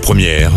Première,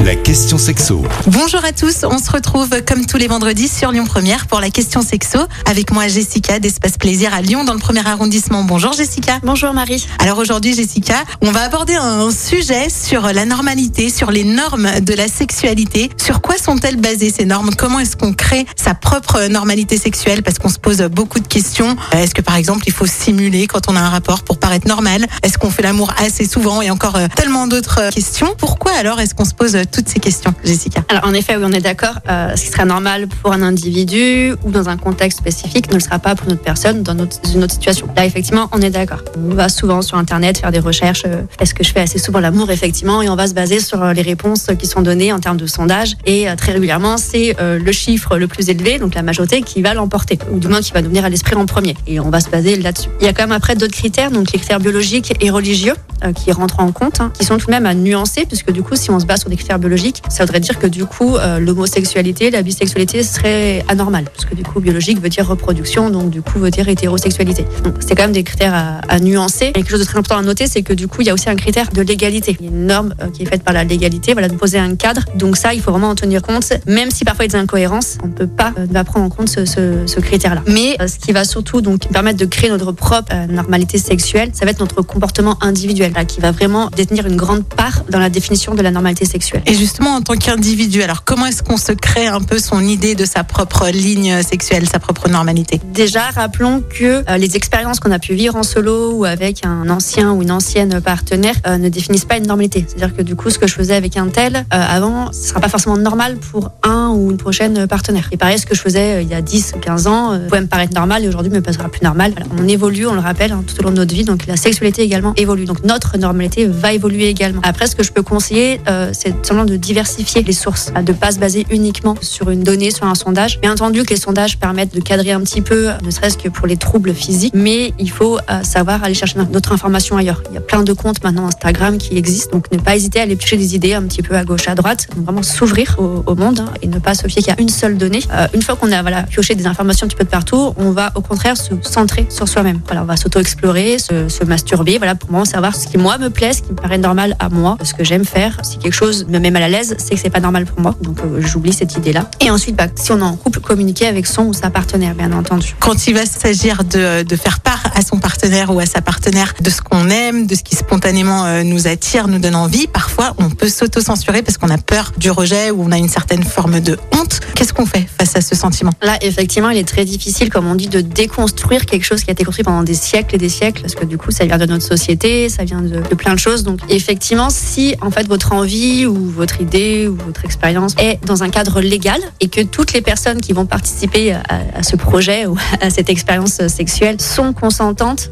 la question sexo. Bonjour à tous, on se retrouve comme tous les vendredis sur Lyon Première pour la question sexo avec moi Jessica d'Espace Plaisir à Lyon dans le premier arrondissement. Bonjour Jessica. Bonjour Marie. Alors aujourd'hui Jessica, on va aborder un sujet sur la normalité, sur les normes de la sexualité. Sur quoi sont-elles basées ces normes? Comment est-ce qu'on crée sa propre normalité sexuelle? Parce qu'on se pose beaucoup de questions. Est-ce que par exemple il faut simuler quand on a un rapport pour paraître normal? Est-ce qu'on fait l'amour assez souvent? Et encore euh, tellement d'autres euh, questions. Pourquoi alors est-ce qu'on se pose toutes ces questions Jessica Alors en effet, oui, on est d'accord. Euh, ce qui sera normal pour un individu ou dans un contexte spécifique ne le sera pas pour une autre personne dans notre- une autre situation. Là, effectivement, on est d'accord. On va souvent sur Internet faire des recherches. euh, Est-ce que je fais assez souvent l'amour Effectivement, et on va se baser sur euh, les réponses qui sont données en termes de sondage. Et euh, très régulièrement, c'est euh, le chiffre le plus élevé, donc la majorité, qui va l'emporter, ou du moins qui va nous venir à l'esprit en premier. Et on va se baser là-dessus. Il y a quand même après d'autres critères, donc les critères biologiques et religieux, euh, qui rentrent en compte, hein, qui sont tout de même à nuancer, puisque du coup, si on se base sur des critères biologiques, ça voudrait dire que du coup, euh, l'homosexualité, la bisexualité serait anormale, parce que du coup, biologique veut dire reproduction, donc du coup veut dire hétérosexualité. Donc c'est quand même des critères à, à nuancer. Et quelque chose de très important à noter, c'est que du coup, il y a aussi un critère de légalité. Il y a une norme euh, qui est faite par la légalité, voilà, de poser un cadre. Donc ça, il faut vraiment en tenir compte, même si parfois il y a des incohérences, on ne peut pas euh, prendre en compte ce, ce- critère-là. Mais euh, ce qui va surtout donc permettre de créer notre propre euh, normalité sexuelle, ça va être notre comportement individuel, qui va vraiment détenir une grande part dans la définition de la normalité sexuelle. Et justement, en tant qu'individu, alors comment est-ce qu'on se crée un peu son idée de sa propre ligne sexuelle, sa propre normalité? Déjà, rappelons que euh, les expériences qu'on a pu vivre en solo ou avec un ancien ou une ancienne partenaire euh, ne définissent pas une normalité. C'est-à-dire que du coup, ce que je faisais avec un tel euh, avant, ce sera pas forcément normal pour un ou une prochaine partenaire. Et pareil, ce que je faisais il y a 10 ou 15 ans pouvait me paraître normal et aujourd'hui me paraîtra plus normal. Voilà, on évolue, on le rappelle, hein, tout au long de notre vie. Donc la sexualité également évolue. Donc notre normalité va évoluer également. Après, ce que je peux conseiller, euh, c'est simplement de diversifier les sources, de pas se baser uniquement sur une donnée, sur un sondage. Bien entendu que les sondages permettent de cadrer un petit peu, ne serait-ce que pour les troubles physiques, mais il faut euh, savoir aller chercher d'autres informations ailleurs. Il y a plein de comptes maintenant Instagram qui existent, donc ne pas hésiter à aller piocher des idées un petit peu à gauche, à droite, donc vraiment s'ouvrir au, au monde hein, et ne pas se fier qu'à une seule donnée. Euh, une fois qu'on a voilà, pioché des informations un petit peu de partout, on va au contraire se centrer sur soi-même. Voilà, on va s'auto-explorer, se, se masturber, voilà, pour vraiment savoir ce qui moi me plaît, ce qui me paraît normal à moi, ce que j'aime faire. Si quelque chose me met mal à l'aise, c'est que c'est pas normal pour moi, donc euh, j'oublie cette idée-là. Et ensuite, bah, si on est en couple, communiquer avec son ou sa partenaire, bien entendu. Quand il va s'agir de, de faire part à son partenaire ou à sa partenaire de ce qu'on aime, de ce qui spontanément euh, nous attire, nous donne envie, parfois on peut s'auto-censurer parce qu'on a peur du rejet ou on a une certaine forme de honte. Qu'est-ce qu'on fait face à ce sentiment? Là, effectivement, il est très difficile, comme on dit, de déconstruire quelque chose qui a été construit pendant des siècles et des siècles, parce que du coup, ça vient de notre société, ça vient de, plein de choses. Donc, effectivement, si en fait votre envie ou votre idée ou votre expérience est dans un cadre légal et que toutes les personnes qui vont participer à, à ce projet ou à cette expérience sexuelle sont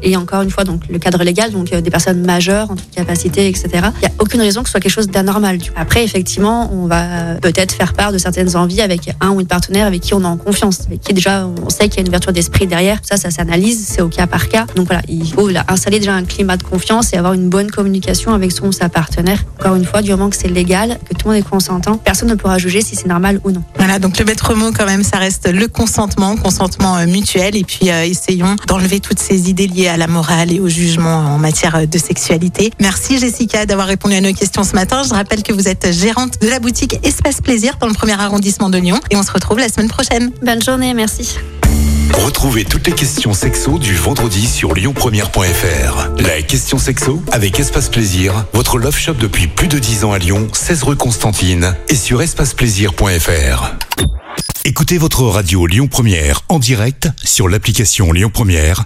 et encore une fois, donc le cadre légal, donc euh, des personnes majeures en toute capacité, etc. Il n'y a aucune raison que ce soit quelque chose d'anormal. Après, effectivement, on va peut-être faire part de certaines envies avec un ou une partenaire avec qui on est en confiance, avec qui déjà on sait qu'il y a une ouverture d'esprit derrière. Ça, ça s'analyse, c'est au cas par cas. Donc voilà, il faut installer déjà un climat de confiance et avoir une bonne communication avec son ou sa partenaire. Encore une fois, du moment que c'est légal, que tout le monde est consentant, personne ne pourra juger si c'est normal ou non. Voilà, donc le maître mot quand même, ça reste le consentement, consentement euh, mutuel, et puis euh, essayons d'enlever toutes ces idées liées à la morale et au jugement en matière de sexualité. Merci Jessica d'avoir répondu à nos questions ce matin. Je rappelle que vous êtes gérante de la boutique Espace Plaisir dans le premier arrondissement de Lyon, et on se retrouve la semaine prochaine. Bonne journée, merci. Retrouvez toutes les questions sexo du vendredi sur lyonpremière.fr. La question sexo avec Espace Plaisir, votre love shop depuis plus de 10 ans à Lyon, 16 rue Constantine et sur espaceplaisir.fr. Écoutez votre radio Lyon Première en direct sur l'application Lyon Première,